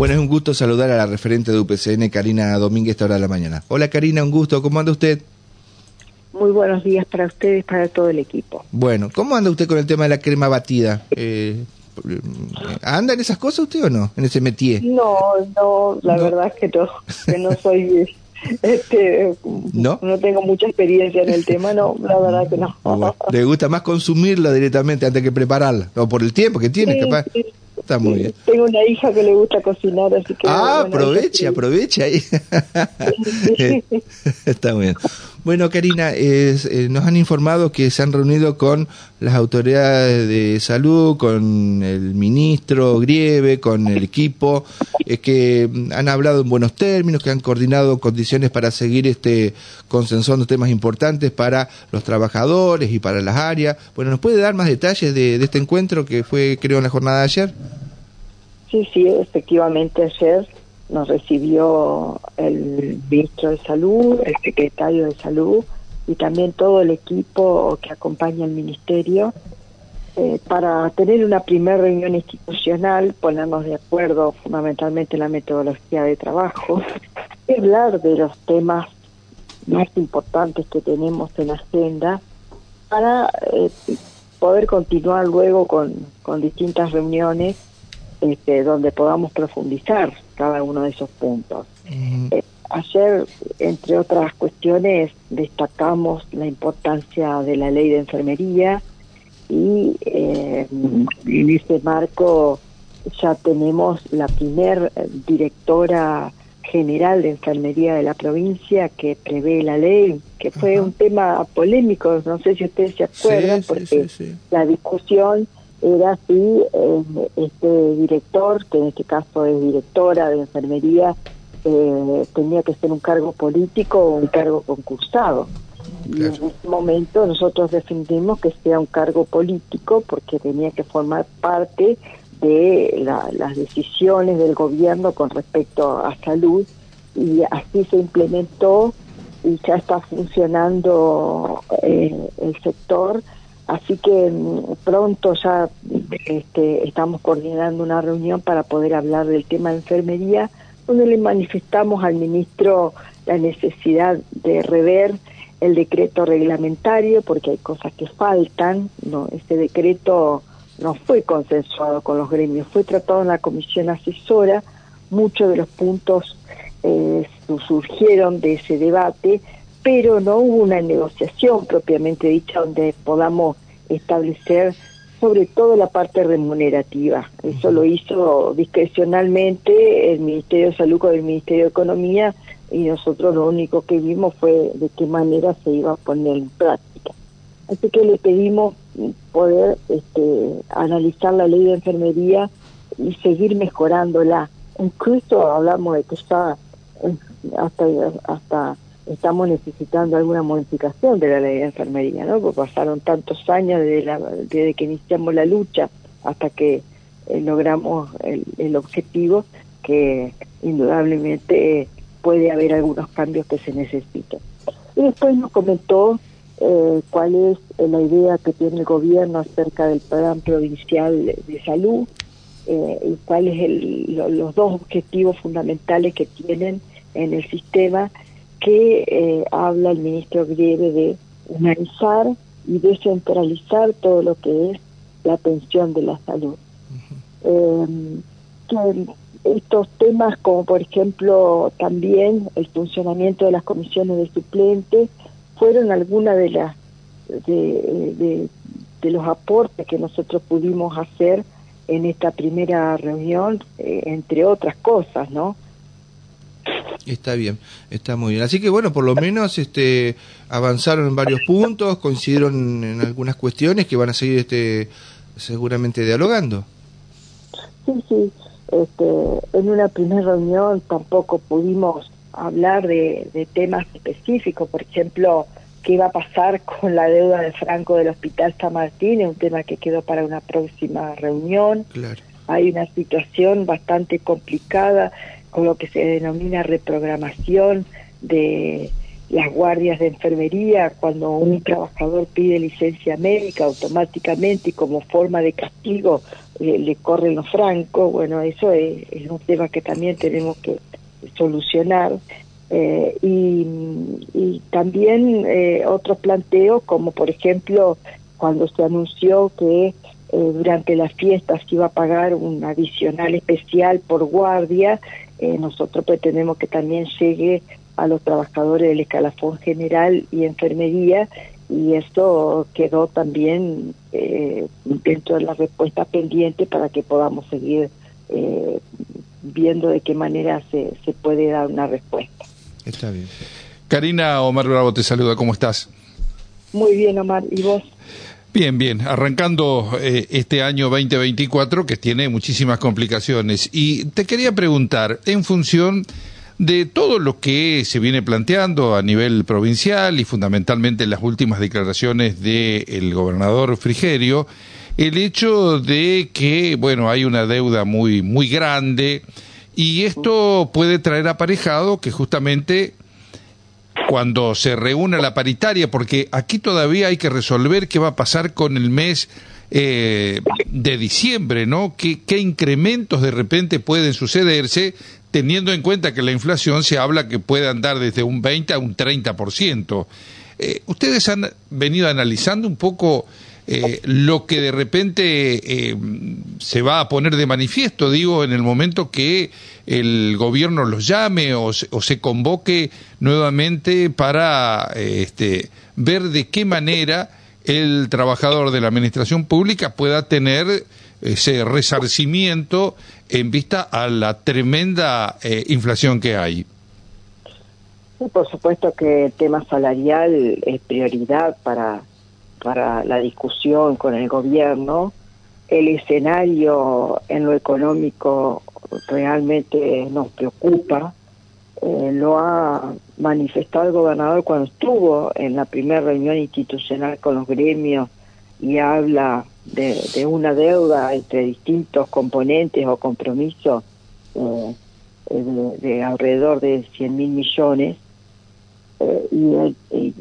Bueno, es un gusto saludar a la referente de UPCN, Karina Domínguez, esta hora de la mañana. Hola Karina, un gusto, ¿cómo anda usted? Muy buenos días para ustedes, para todo el equipo. Bueno, ¿cómo anda usted con el tema de la crema batida? Eh, ¿Anda en esas cosas usted o no? En ese métier. No, no, la verdad es que no, que no soy este, ¿No? no tengo mucha experiencia en el tema, no, la verdad que no. ¿Le gusta más consumirla directamente antes que prepararla? O por el tiempo que tiene, capaz. Está muy bien. Tengo una hija que le gusta cocinar, así que... Ah, aproveche, aproveche ahí. Está muy bien. Bueno, Karina, eh, nos han informado que se han reunido con las autoridades de salud, con el ministro Grieve, con el equipo, es que han hablado en buenos términos, que han coordinado condiciones para seguir este consensuando temas importantes para los trabajadores y para las áreas. Bueno, ¿nos puede dar más detalles de, de este encuentro que fue, creo, en la jornada de ayer? Sí, sí, efectivamente ayer nos recibió el ministro de Salud, el secretario de Salud y también todo el equipo que acompaña al ministerio eh, para tener una primera reunión institucional, ponernos de acuerdo fundamentalmente en la metodología de trabajo, y hablar de los temas más importantes que tenemos en la agenda para eh, poder continuar luego con, con distintas reuniones este, donde podamos profundizar cada uno de esos puntos. Eh, ayer, entre otras cuestiones, destacamos la importancia de la ley de enfermería y eh, en ese marco ya tenemos la primer directora general de enfermería de la provincia que prevé la ley, que fue un tema polémico, no sé si ustedes se acuerdan, porque la discusión era si eh, este director, que en este caso es directora de enfermería, eh, tenía que ser un cargo político o un cargo concursado. Y en ese momento nosotros defendimos que sea un cargo político porque tenía que formar parte de las decisiones del gobierno con respecto a salud y así se implementó y ya está funcionando eh, el sector Así que mm, pronto ya este, estamos coordinando una reunión para poder hablar del tema de enfermería, donde le manifestamos al ministro la necesidad de rever el decreto reglamentario, porque hay cosas que faltan, no ese decreto no fue consensuado con los gremios, fue tratado en la comisión asesora, muchos de los puntos eh, surgieron de ese debate, pero no hubo una negociación propiamente dicha donde podamos establecer sobre todo la parte remunerativa. Eso lo hizo discrecionalmente el Ministerio de Salud con el Ministerio de Economía y nosotros lo único que vimos fue de qué manera se iba a poner en práctica. Así que le pedimos poder este, analizar la ley de enfermería y seguir mejorándola. Incluso hablamos de que ya hasta, hasta estamos necesitando alguna modificación de la ley de enfermería, ¿no? Porque pasaron tantos años desde, la, desde que iniciamos la lucha hasta que eh, logramos el, objetivo que indudablemente puede haber algunos cambios que se necesitan. Y después nos comentó eh, cuál es la idea que tiene el gobierno acerca del plan provincial de salud eh, y cuáles el, los dos objetivos fundamentales que tienen en el sistema que eh, habla el ministro Grieve de humanizar y descentralizar todo lo que es la atención de la salud. Em, estos temas como por ejemplo también el funcionamiento de las comisiones de suplentes fueron algunas de las de, de, los aportes que nosotros pudimos hacer en esta primera reunión eh, entre otras cosas no Está bien, está muy bien. Así que bueno, por lo menos este avanzaron en varios puntos, coincidieron en algunas cuestiones que van a seguir este seguramente dialogando. Sí, sí. Este, en una primera reunión tampoco pudimos hablar de, de temas específicos, por ejemplo, qué iba a pasar con la deuda de Franco del Hospital San Martín, es un tema que quedó para una próxima reunión. Claro. Hay una situación bastante complicada con lo que se denomina reprogramación de las guardias de enfermería, cuando un trabajador pide licencia médica automáticamente y como forma de castigo le, corren los francos, bueno, eso es, un tema que también tenemos que solucionar. Eh, y, también eh, otros planteos, como por ejemplo cuando se anunció que eh, durante las fiestas se iba a pagar un adicional especial por guardia, nosotros pretendemos que también llegue a los trabajadores del escalafón general y enfermería y esto quedó también eh, dentro de la respuesta pendiente para que podamos seguir eh, viendo de qué manera se, se puede dar una respuesta. Está bien. Karina Omar Bravo te saluda, ¿cómo estás? Muy bien, Omar, ¿y vos? Bien, bien, arrancando eh, este año 2024 que tiene muchísimas complicaciones. Y te quería preguntar, en función de todo lo que se viene planteando a nivel provincial y fundamentalmente en las últimas declaraciones del gobernador Frigerio, el hecho de que, bueno, hay una deuda muy, muy grande y esto puede traer aparejado que justamente cuando se reúna la paritaria, porque aquí todavía hay que resolver qué va a pasar con el mes eh, de diciembre, ¿no? ¿Qué, ¿Qué incrementos de repente pueden sucederse teniendo en cuenta que la inflación se habla que puede andar desde un 20 a un 30%. Eh, ¿Ustedes han venido analizando un poco eh, lo que de repente eh, se va a poner de manifiesto, digo, en el momento que el gobierno los llame o, se convoque nuevamente para este, ver de qué manera el trabajador de la administración pública pueda tener ese resarcimiento en vista a la tremenda eh, inflación que hay. por supuesto que el tema salarial es prioridad para, para la discusión con el gobierno. El escenario en lo económico realmente nos preocupa. Eh, lo ha manifestado el gobernador cuando estuvo en la primera reunión institucional con los gremios y habla de, una deuda entre distintos componentes o compromisos eh, eh, de, alrededor de 100 mil millones eh, y,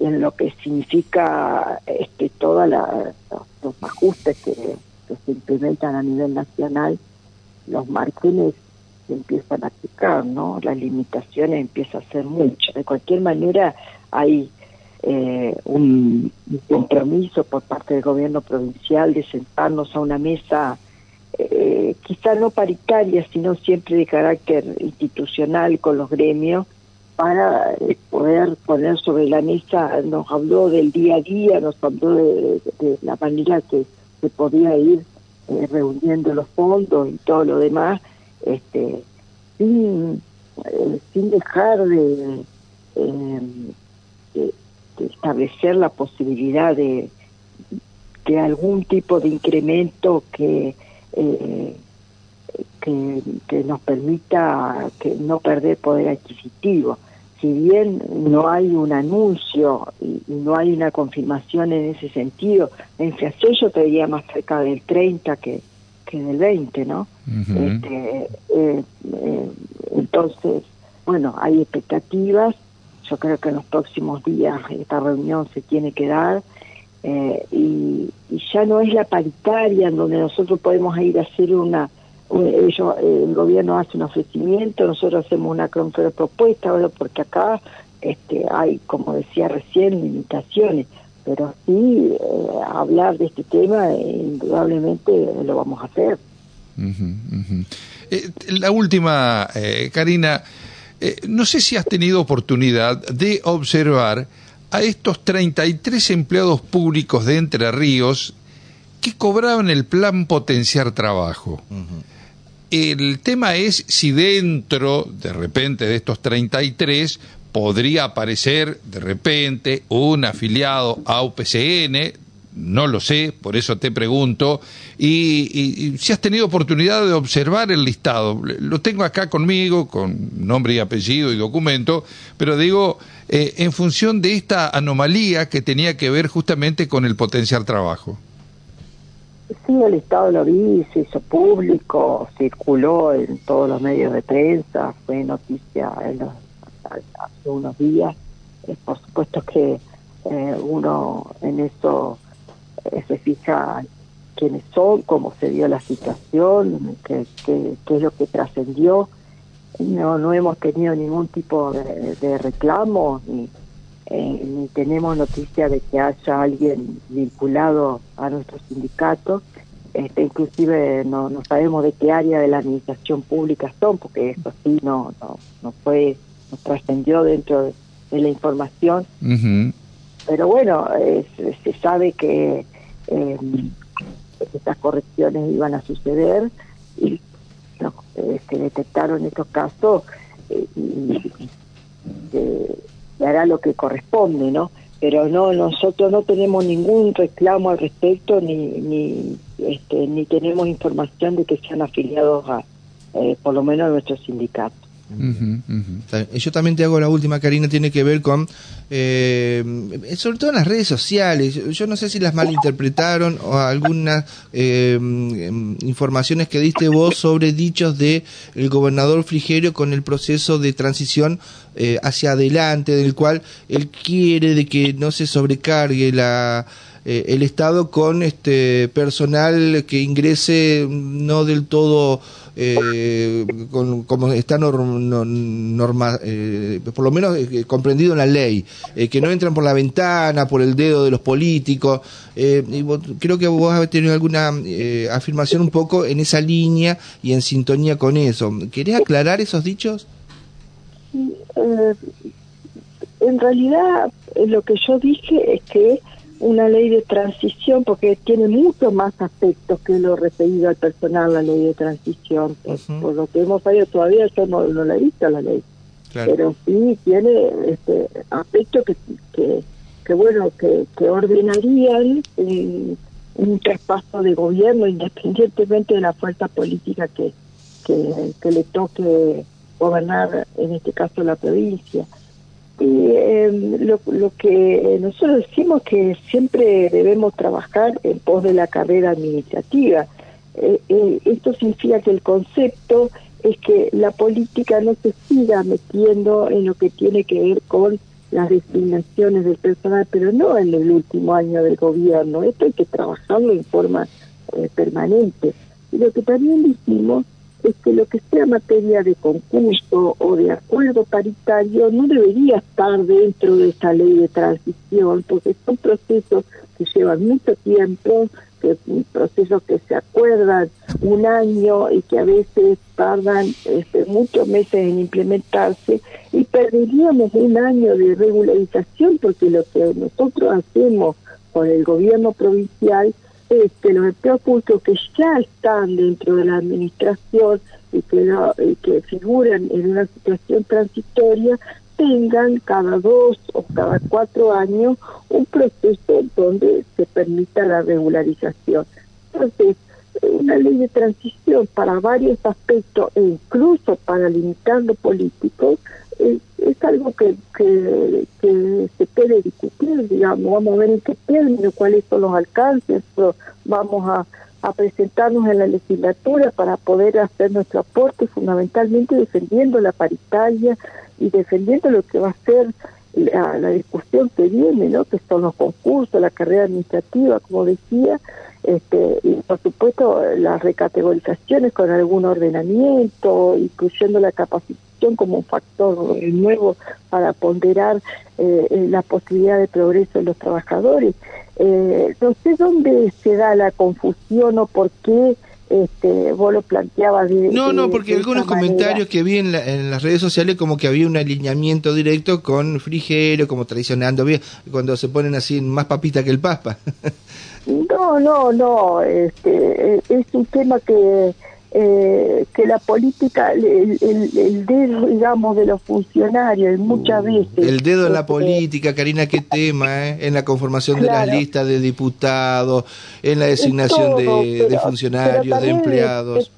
en lo que significa este todos los ajustes que, se implementan a nivel nacional los márgenes se empiezan a aplicar, ¿no? Las limitaciones empiezan a ser muchas. De cualquier manera, hay eh, un, compromiso por parte del gobierno provincial de sentarnos a una mesa, eh, quizá no paritaria, sino siempre de carácter institucional con los gremios, para eh, poder poner sobre la mesa, nos habló del día a día, nos habló de, la manera que se podía ir eh, reuniendo los fondos y todo lo demás, este, sin, sin dejar de establecer la posibilidad de, de algún tipo de incremento que, eh, que, nos permita que no perder poder adquisitivo. Si bien no hay un anuncio y, no hay una confirmación en ese sentido, la inflación yo te diría más cerca del 30 que, que del 20, ¿no? este, eh, eh, entonces, bueno, hay expectativas yo creo que en los próximos días esta reunión se tiene que dar eh, y, ya no es la paritaria en donde nosotros podemos ir a hacer una, ellos, el gobierno hace un ofrecimiento, nosotros hacemos una propuesta, porque acá este, hay, como decía recién, limitaciones, pero sí eh, hablar de este tema indudablemente lo vamos a hacer. Eh, la última, Karina. Eh, no sé si has tenido oportunidad de observar a estos 33 empleados públicos de Entre Ríos que cobraban el plan Potenciar Trabajo. El tema es si dentro, de repente, de estos 33 podría aparecer de repente un afiliado a UPCN no lo sé, por eso te pregunto. Y, si has tenido oportunidad de observar el listado, lo tengo acá conmigo, con nombre y apellido y documento, pero digo, eh, en función de esta anomalía que tenía que ver justamente con el potencial trabajo. Sí, el listado lo vi, se hizo público, circuló en todos los medios de prensa, fue noticia en hace unos días. Eh, por supuesto que eh, uno en eso se fija quiénes son, cómo se dio la situación, qué, qué, qué es lo que trascendió. No, no hemos tenido ningún tipo de, de reclamo ni, eh, ni tenemos noticia de que haya alguien vinculado a nuestro sindicato. Este, inclusive no, no sabemos de qué área de la administración pública son, porque eso sí no, no, no fue, nos trascendió dentro de, la información. Pero bueno, se sabe que eh, estas correcciones iban a suceder y se detectaron estos casos eh, y, se hará lo que corresponde, ¿no? Pero no, nosotros no tenemos ningún reclamo al respecto ni ni este, ni tenemos información de que sean afiliados a, eh, por lo menos a nuestro sindicato. Yo también te hago la última, Karina, tiene que ver con, eh, sobre todo en las redes sociales, yo no sé si las malinterpretaron o algunas eh, informaciones que diste vos sobre dichos de el gobernador Frigerio con el proceso de transición eh, hacia adelante, del cual él quiere de que no se sobrecargue la el Estado con este personal que ingrese no del todo eh, con, como está norma, eh, por lo menos eh, comprendido en la ley, eh, que no entran por la ventana, por el dedo de los políticos. y creo que vos habéis tenido alguna afirmación un poco en esa línea y en sintonía con eso. ¿Querés aclarar esos dichos? en realidad, lo que yo dije es que una ley de transición porque tiene mucho más aspectos que lo referido al personal, la ley de transición. Por, lo que hemos sabido todavía yo no, la he visto la ley. Pero sí tiene este aspectos que, que, bueno, que, que ordenarían un traspaso de gobierno independientemente de la fuerza política que, que, que le toque gobernar, en este caso la provincia. Y em, lo, lo, que nosotros decimos que siempre debemos trabajar en pos de la carrera administrativa. Eh, eh, esto significa que el concepto es que la política no se siga metiendo en lo que tiene que ver con las designaciones del personal, pero no en el último año del gobierno. Esto hay que trabajarlo en forma eh, permanente. Y lo que también decimos es que lo que sea materia de concurso o de acuerdo paritario no debería estar dentro de esta ley de transición, porque son procesos que llevan mucho tiempo, que procesos que se acuerdan un año y que a veces tardan este, muchos meses en implementarse y perderíamos un año de regularización porque lo que nosotros hacemos con el gobierno provincial es que los empleos públicos que ya están dentro de la administración y que, que figuran en una situación transitoria tengan cada dos o cada cuatro años un proceso donde se permita la regularización. Entonces, una ley de transición para varios aspectos e incluso para limitar lo político es, algo que, que, se puede discutir, digamos, vamos a ver en qué términos, cuáles son los alcances, vamos a, a presentarnos en la legislatura para poder hacer nuestro aporte, fundamentalmente defendiendo la paritaria y defendiendo lo que va a ser la, la discusión que viene, ¿no? que son los concursos, la carrera administrativa, como decía, este, y por supuesto las recategorizaciones con algún ordenamiento, incluyendo la capacitación como un factor nuevo para ponderar eh, la posibilidad de progreso de los trabajadores. Eh, no sé dónde se da la confusión o por qué este, vos lo planteabas No, no, porque algunos comentarios que vi en, en, las redes sociales como que había un alineamiento directo con Frigero, como traicionando, cuando se ponen así más papita que el paspa. No, no, no. Este, es un tema que eh, que la política, el, el, dedo, digamos, de los funcionarios, muchas veces. El dedo en la este, política, Karina, qué tema, ¿eh? En la conformación de las listas de diputados, en la designación de, funcionarios, de empleados.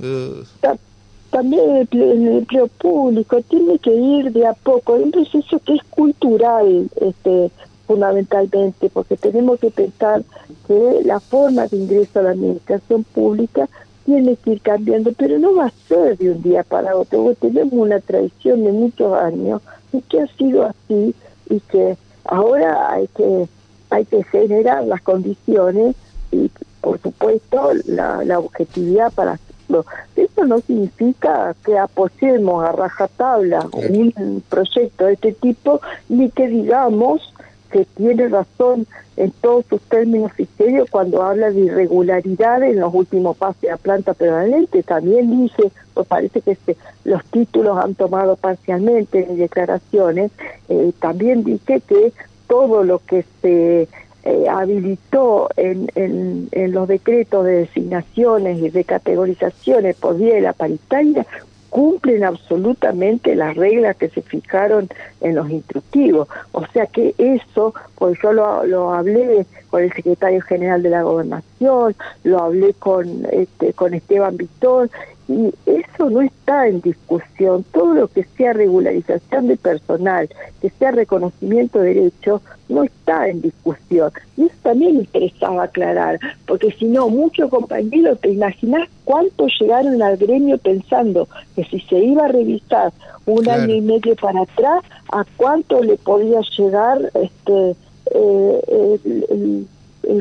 También en el empleo público tiene que ir de a poco. Entonces, eso que es cultural, este fundamentalmente, porque tenemos que pensar que la forma de ingreso a la administración pública tiene que ir cambiando, pero no va a ser de un día para otro. Tenemos una tradición de muchos años y que ha sido así y que ahora hay que hay que generar las condiciones y por supuesto, la, la objetividad para hacerlo. Eso no significa que apoyemos a rajatabla un proyecto de este tipo, ni que digamos que tiene razón en todos sus términos y cuando habla de irregularidades en los últimos pases a planta permanente. También dice, pues parece que este, los títulos han tomado parcialmente en declaraciones, eh, también dice que todo lo que se eh, habilitó en, en, en, los decretos de designaciones y de categorizaciones por vía de la paritaria cumplen absolutamente las reglas que se fijaron en los instructivos. O sea que eso, pues yo lo, lo hablé con el secretario general de la gobernación, lo hablé con, este, con Esteban Víctor, y eso no está en discusión. Todo lo que sea regularización de personal, que sea reconocimiento de derechos, no está en discusión. Y eso también interesaba aclarar, porque si no, muchos compañeros, te imaginas cuánto llegaron al gremio pensando que si se iba a revisar un año y medio para atrás, a cuánto le podía llegar este eh, el el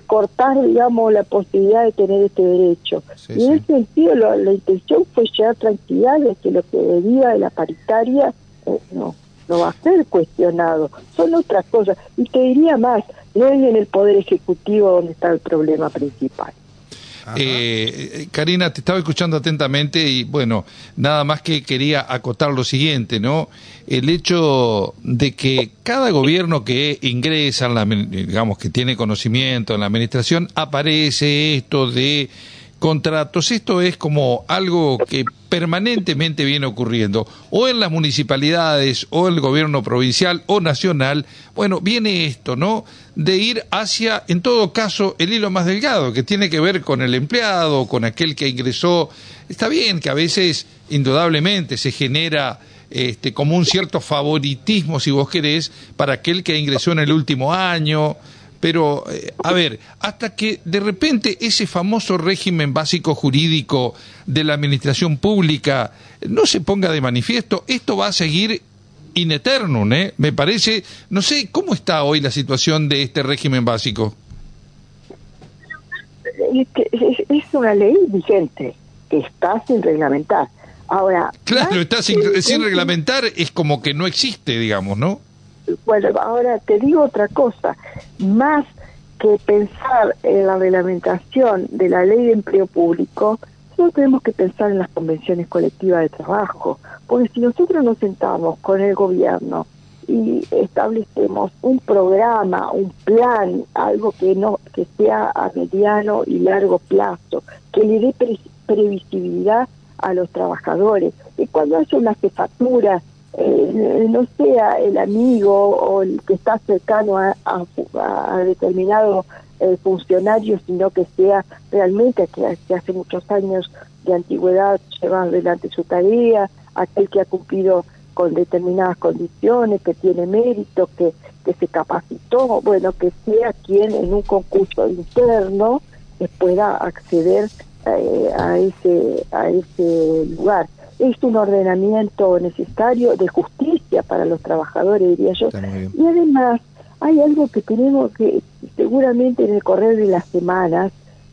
cortar, digamos, la posibilidad de tener este derecho. y en ese sentido, la intención fue llegar tranquilidad de que lo que debía de la paritaria eh, no, no va a ser cuestionado. Son otras cosas. Y te diría más, no es en el Poder Ejecutivo donde está el problema principal. Eh, Karina, te estaba escuchando atentamente y bueno, nada más que quería acotar lo siguiente, ¿no? El hecho de que cada gobierno que ingresa, en la, digamos que tiene conocimiento en la administración, aparece esto de contratos. Esto es como algo que permanentemente viene ocurriendo, o en las municipalidades, o el gobierno provincial o nacional. Bueno, viene esto, ¿no? De ir hacia, en todo caso, el hilo más delgado, que tiene que ver con el empleado, con aquel que ingresó. Está bien que a veces, indudablemente, se genera este, como un cierto favoritismo, si vos querés, para aquel que ingresó en el último año, pero, eh, a ver, hasta que de repente ese famoso régimen básico jurídico de la administración pública no se ponga de manifiesto, esto va a seguir in eternum, ¿eh? Me parece, no sé, ¿cómo está hoy la situación de este régimen básico? Es, una ley vigente que está sin reglamentar. Ahora, claro, está sin reglamentar, es como que no existe, digamos, ¿no? Bueno, ahora te digo otra cosa, más que pensar en la reglamentación de la ley de empleo público, nosotros tenemos que pensar en las convenciones colectivas de trabajo, porque si nosotros nos sentamos con el gobierno y establecemos un programa, un plan, algo que no que sea a mediano y largo plazo, que le dé previsibilidad a los trabajadores, y cuando haya una jefatura eh, no sea el amigo o el que está cercano a, determinado eh, funcionario, sino que sea realmente que, que hace muchos años de antigüedad lleva adelante su tarea, aquel que ha cumplido con determinadas condiciones, que tiene mérito, que, que se capacitó, bueno, que sea quien en un concurso interno eh, pueda acceder a ese a ese lugar es un ordenamiento necesario de justicia para los trabajadores, diría yo. Y además hay algo que tenemos que, seguramente en el correr de las semanas,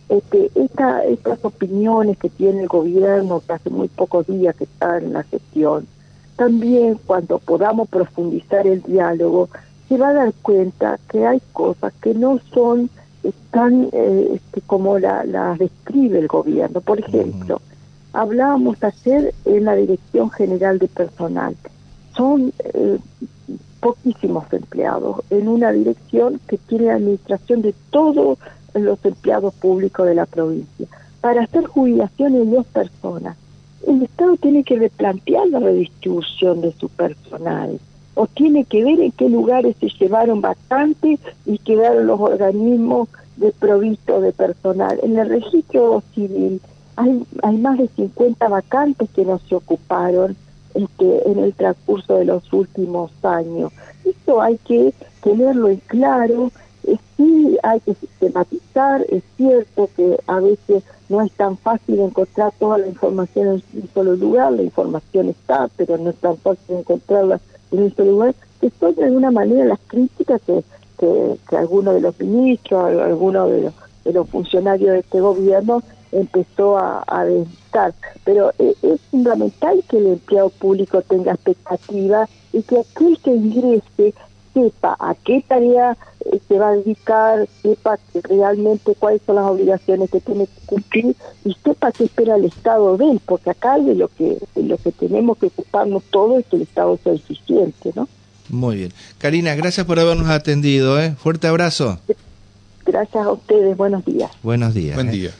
este, esta, estas opiniones que tiene el gobierno, que hace muy pocos días que está en la gestión, también cuando podamos profundizar el diálogo, se va a dar cuenta que hay cosas que no son tan eh, este, como las la describe el gobierno. Por ejemplo, hablábamos ayer en la Dirección General de Personal. Son eh, poquísimos empleados en una dirección que tiene administración de todos los empleados públicos de la provincia. Para hacer jubilaciones de dos personas, el Estado tiene que replantear la redistribución de su personal o tiene que ver en qué lugares se llevaron vacantes y quedaron los organismos de provisto de personal. En el registro civil hay, hay más de 50 vacantes que no se ocuparon este, en el transcurso de los últimos años. Esto hay que tenerlo en claro, sí hay que sistematizar, es cierto que a veces no es tan fácil encontrar toda la información en un solo lugar, la información está, pero no es tan fácil encontrarla en un solo lugar, que son de alguna manera las críticas que, que, algunos de los ministros, algunos de los de los funcionarios de este gobierno empezó a, a Pero eh, es fundamental que el empleado público tenga expectativa y que aquel que ingrese sepa a qué tarea eh, se va a dedicar, sepa realmente cuáles son las obligaciones que tiene que cumplir y sepa qué espera el Estado de él, porque acá de lo que de lo que tenemos que ocuparnos todo es que el Estado sea eficiente, ¿no? Muy bien. Karina, gracias por habernos atendido, ¿eh? Fuerte abrazo. Gracias a ustedes, buenos días. Buenos días. Buen ¿eh? día.